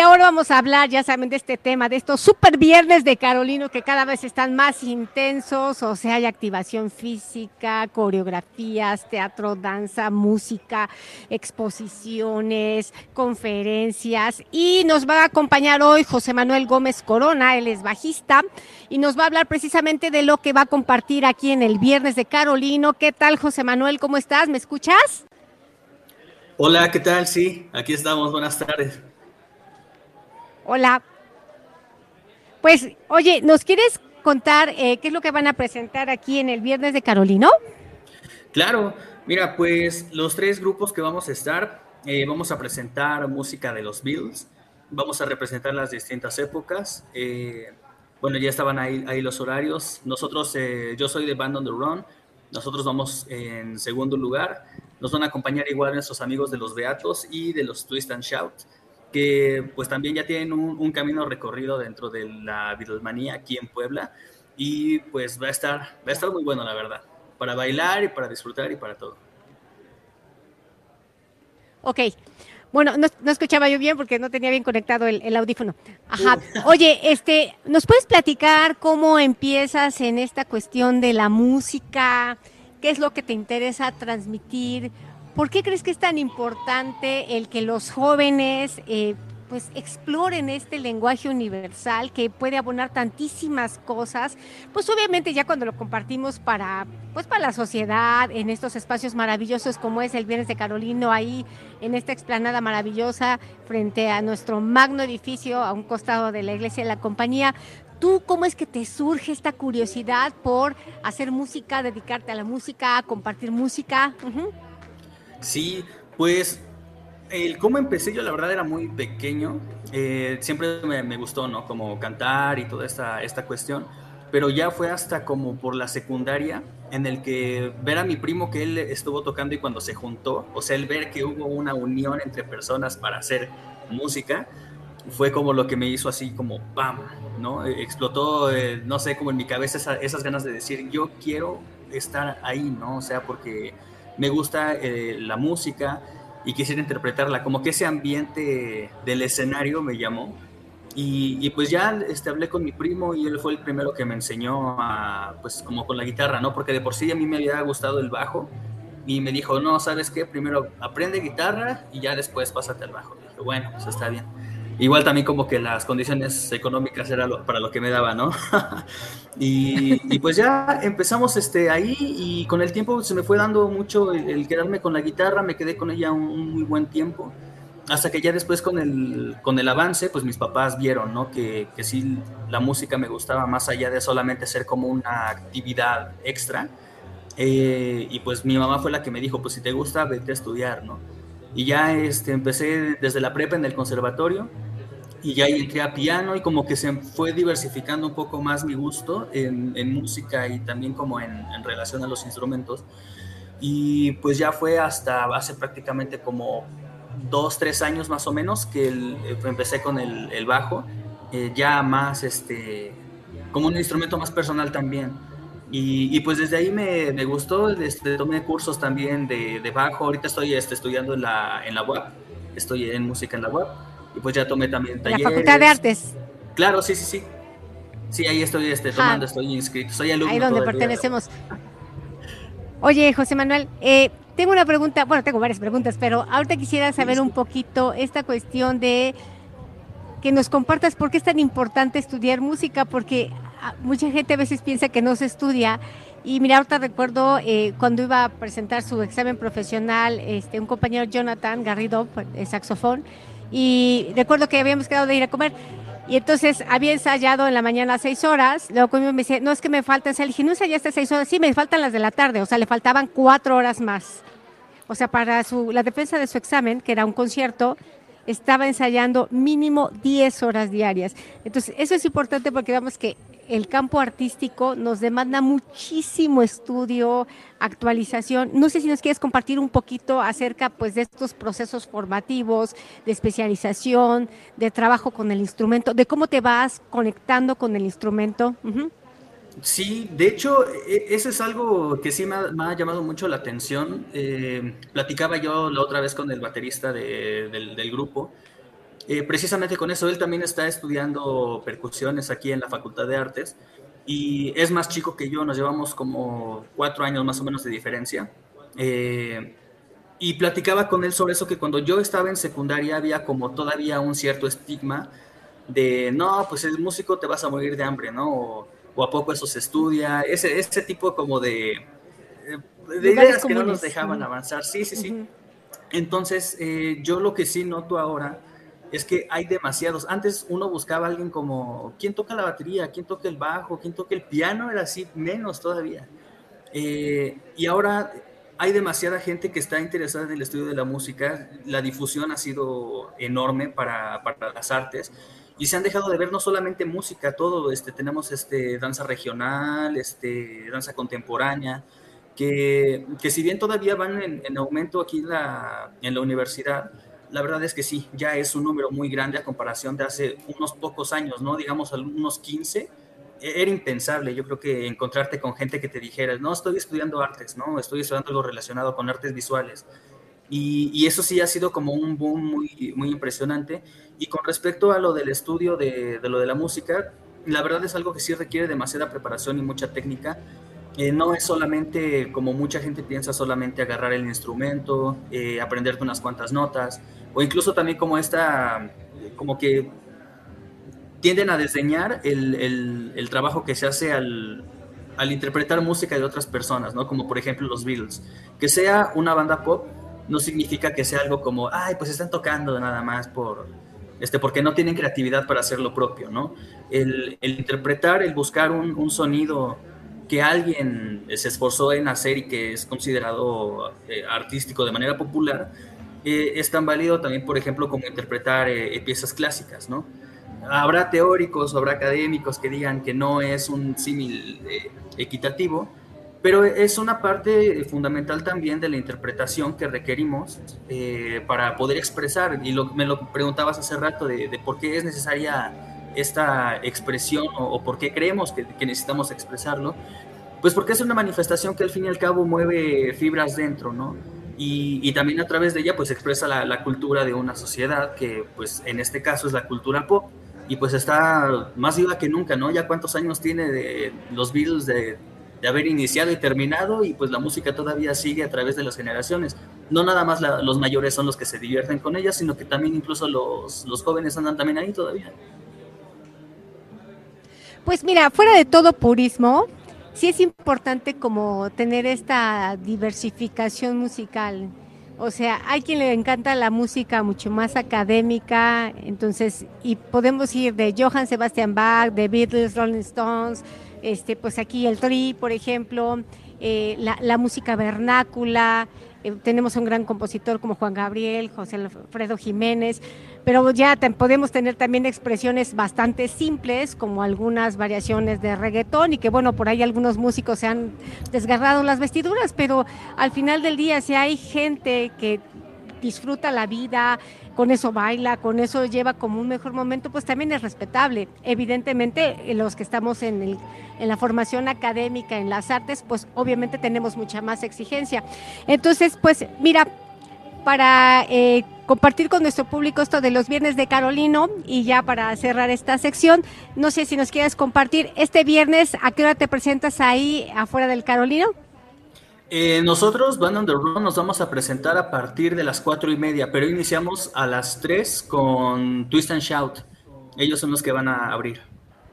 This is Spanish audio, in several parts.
ahora vamos a hablar, ya saben, de este tema, de estos super viernes de Carolino que cada vez están más intensos, o sea, hay activación física, coreografías, teatro, danza, música, exposiciones, conferencias. Y nos va a acompañar hoy José Manuel Gómez Corona, él es bajista, y nos va a hablar precisamente de lo que va a compartir aquí en el viernes de Carolino. ¿Qué tal, José Manuel? ¿Cómo estás? ¿Me escuchas? Hola, ¿qué tal? Sí, aquí estamos. Buenas tardes. Hola. Pues, oye, ¿nos quieres contar eh, qué es lo que van a presentar aquí en el Viernes de Carolino? Claro, mira, pues los tres grupos que vamos a estar, eh, vamos a presentar música de los Beatles, vamos a representar las distintas épocas. Eh, bueno, ya estaban ahí, ahí los horarios. Nosotros, yo soy de Band on the Run, nosotros vamos en segundo lugar. Nos van a acompañar igual nuestros amigos de los Beatos y de los Twist and Shout que pues también ya tienen un, camino recorrido dentro de la Beatlemanía aquí en Puebla y pues va a estar, va a estar muy bueno la verdad, para bailar y para disfrutar y para todo. Ok, bueno, no, escuchaba yo bien porque no tenía bien conectado el, audífono. Ajá. Oye, este, ¿nos puedes platicar cómo empiezas en esta cuestión de la música? ¿Qué es lo que te interesa transmitir? ¿Por qué crees que es tan importante el que los jóvenes eh, pues exploren este lenguaje universal que puede abonar tantísimas cosas? Pues obviamente ya cuando lo compartimos para pues para la sociedad en estos espacios maravillosos como es el Viernes de Carolino ahí en esta explanada maravillosa frente a nuestro magno edificio a un costado de la iglesia de la compañía, ¿Tú cómo es que te surge esta curiosidad por hacer música, dedicarte a la música, compartir música? Sí, pues el cómo empecé yo la verdad era muy pequeño, eh, siempre me, gustó, ¿no? Como cantar y toda esta, esta cuestión, pero ya fue hasta como por la secundaria en el que ver a mi primo que él estuvo tocando y cuando se juntó, o sea, el ver que hubo una unión entre personas para hacer música, fue como lo que me hizo así como ¡pam! ¿no? Explotó, eh, no sé, como en mi cabeza esas ganas de decir, yo quiero estar ahí, ¿no? O sea, porque me gusta eh, la música y quisiera interpretarla, como que ese ambiente del escenario me llamó. Y, pues ya este, hablé con mi primo y él fue el primero que me enseñó a, pues como con la guitarra, ¿no? Porque de por sí a mí me había gustado el bajo y me dijo, no, ¿sabes qué? Primero aprende guitarra y ya después pásate al bajo. Y dije, bueno, pues está bien. Igual también como que las condiciones económicas era para lo que me daba, ¿no? y, pues ya empezamos este, ahí y con el tiempo se me fue dando mucho el, quedarme con la guitarra, me quedé con ella un, muy buen tiempo, hasta que ya después con el, con el avance, pues mis papás vieron, ¿no? Que, que sí, la música me gustaba más allá de solamente ser como una actividad extra. Eh, y pues mi mamá fue la que me dijo, pues si te gusta, vete a estudiar, ¿no? Y ya este, empecé desde la prepa en el conservatorio y ya entré a piano y como que se fue diversificando un poco más mi gusto en, en música y también como en, en, relación a los instrumentos. Y pues ya fue hasta hace prácticamente como dos, tres años más o menos que eh, empecé con el, el bajo, eh, ya más este, como un instrumento más personal también. Y, y pues desde ahí me, me gustó, este, tomé cursos también de, de bajo, ahorita estoy este, estudiando en la, en la web, estoy en música en la web y pues ya tomé también talleres. La Facultad de Artes. Claro, sí, sí, sí. Sí, ahí estoy este, tomando, estoy inscrito, soy alumno. Ahí donde pertenecemos. Oye, José Manuel, eh, tengo una pregunta, bueno, tengo varias preguntas, pero ahorita quisiera saber un poquito esta cuestión de que nos compartas por qué es tan importante estudiar música, porque ah, mucha gente a veces piensa que no se estudia. Y mira, ahorita recuerdo eh, cuando iba a presentar su examen profesional, este, un compañero Jonathan Garrido, de saxofón, y recuerdo que habíamos quedado de ir a comer. Y entonces había ensayado en la mañana seis horas, luego conmigo me dice, no es que me faltan, le dije, no ensayaste seis horas, sí, me faltan las de la tarde, o sea, le faltaban cuatro horas más. O sea, para su, la defensa de su examen, que era un concierto, estaba ensayando mínimo 10 horas diarias. Entonces, eso es importante porque vemos que el campo artístico nos demanda muchísimo estudio, actualización. No sé si nos quieres compartir un poquito acerca pues de estos procesos formativos, de especialización, de trabajo con el instrumento, de cómo te vas conectando con el instrumento. Sí, de hecho, e, eso es algo que sí me ha, llamado mucho la atención. Eh, platicaba yo la otra vez con el baterista del, grupo eh, precisamente con eso, él también está estudiando percusiones aquí en la Facultad de Artes y es más chico que yo, nos llevamos como cuatro años más o menos de diferencia. Eh, y platicaba con él sobre eso, que cuando yo estaba en secundaria había como todavía un cierto estigma de, no, pues el músico te vas a morir de hambre, ¿no? A poco eso se estudia, ese, ese tipo como de, eh, de ideas que no nos dejaban avanzar. Sí, sí, sí. Entonces, yo lo que sí noto ahora es que hay demasiados. Antes uno buscaba a alguien como, ¿quién toca la batería? ¿Quién toca el bajo? ¿Quién toca el piano? Era así, menos todavía. Eh, y ahora hay demasiada gente que está interesada en el estudio de la música. La difusión ha sido enorme para, para las artes. Y se han dejado de ver no solamente música, todo, este, tenemos este, danza regional, este, danza contemporánea, que, que si bien todavía van en, en aumento aquí en la, en la universidad, la verdad es que sí, ya es un número muy grande a comparación de hace unos pocos años, ¿no? Digamos, unos 15. E-, era impensable, yo creo que encontrarte con gente que te dijera, no, estoy estudiando artes, ¿no? Estoy estudiando algo relacionado con artes visuales. Y, eso sí ha sido como un boom muy, muy impresionante. Y con respecto a lo del estudio de, de lo de la música, la verdad es algo que sí requiere demasiada preparación y mucha técnica eh, no es solamente, como mucha gente piensa, solamente agarrar el instrumento, eh, aprenderte unas cuantas notas, o incluso también como esta, como que tienden a desdeñar el, el, trabajo que se hace al, al, interpretar música de otras personas, ¿no? Como por ejemplo los Beatles. Que sea una banda pop no significa que sea algo como, ay, pues están tocando nada más por, este, porque no tienen creatividad para hacer lo propio, ¿no? El, interpretar, el buscar un, un sonido que alguien se esforzó en hacer y que es considerado eh, artístico de manera popular, eh, es tan válido también, por ejemplo, como interpretar eh, piezas clásicas, ¿no? Habrá teóricos habrá académicos que digan que no es un símil equitativo, pero es una parte fundamental también de la interpretación que requerimos para poder expresar, y me lo preguntabas hace rato de, de por qué es necesaria esta expresión o, por qué creemos que, necesitamos expresarlo, pues porque es una manifestación que al fin y al cabo mueve fibras dentro, ¿no? Y, también a través de ella pues expresa la, cultura de una sociedad que pues en este caso es la cultura pop y pues está más viva que nunca, ¿no? Ya cuántos años tiene de los Beatles de, de haber iniciado y terminado y pues la música todavía sigue a través de las generaciones. No nada más los mayores son los que se divierten con ella, sino que también incluso los, los jóvenes andan también ahí todavía. Pues mira, fuera de todo purismo, sí es importante como tener esta diversificación musical. O sea, hay quien le encanta la música mucho más académica, entonces, y podemos ir de Johann Sebastian Bach, de Beatles, Rolling Stones, este, pues aquí el Tri, por ejemplo, eh, la, música vernácula, eh, tenemos un gran compositor como Juan Gabriel, José Alfredo Jiménez, pero ya podemos tener también expresiones bastante simples, como algunas variaciones de reggaetón, y que bueno, por ahí algunos músicos se han desgarrado las vestiduras, pero al final del día, si hay gente que disfruta la vida, con eso baila, con eso lleva como un mejor momento, pues también es respetable. Evidentemente, eh, los que estamos en, el, en la formación académica, en las artes, pues obviamente tenemos mucha más exigencia. Entonces, pues mira, para eh, compartir con nuestro público esto de los viernes de Carolino y ya para cerrar esta sección, no sé si nos quieres compartir este viernes, ¿a qué hora te presentas ahí afuera del Carolino? Eh, nosotros, Band on the Run, nos vamos a presentar a partir de las cuatro y media, pero iniciamos a las tres con Twist and Shout. Ellos son los que van a abrir.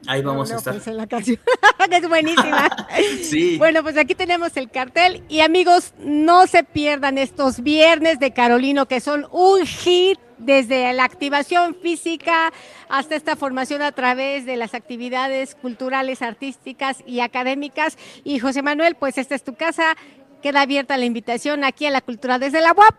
Ahí vamos a estar. Pues la canción. es buenísima. sí. Bueno, pues aquí tenemos el cartel. Y amigos, no se pierdan estos viernes de Carolino, que son un hit desde la activación física hasta esta formación a través de las actividades culturales, artísticas y académicas. Y José Manuel, pues esta es tu casa. Queda abierta la invitación aquí a la cultura desde la UAP.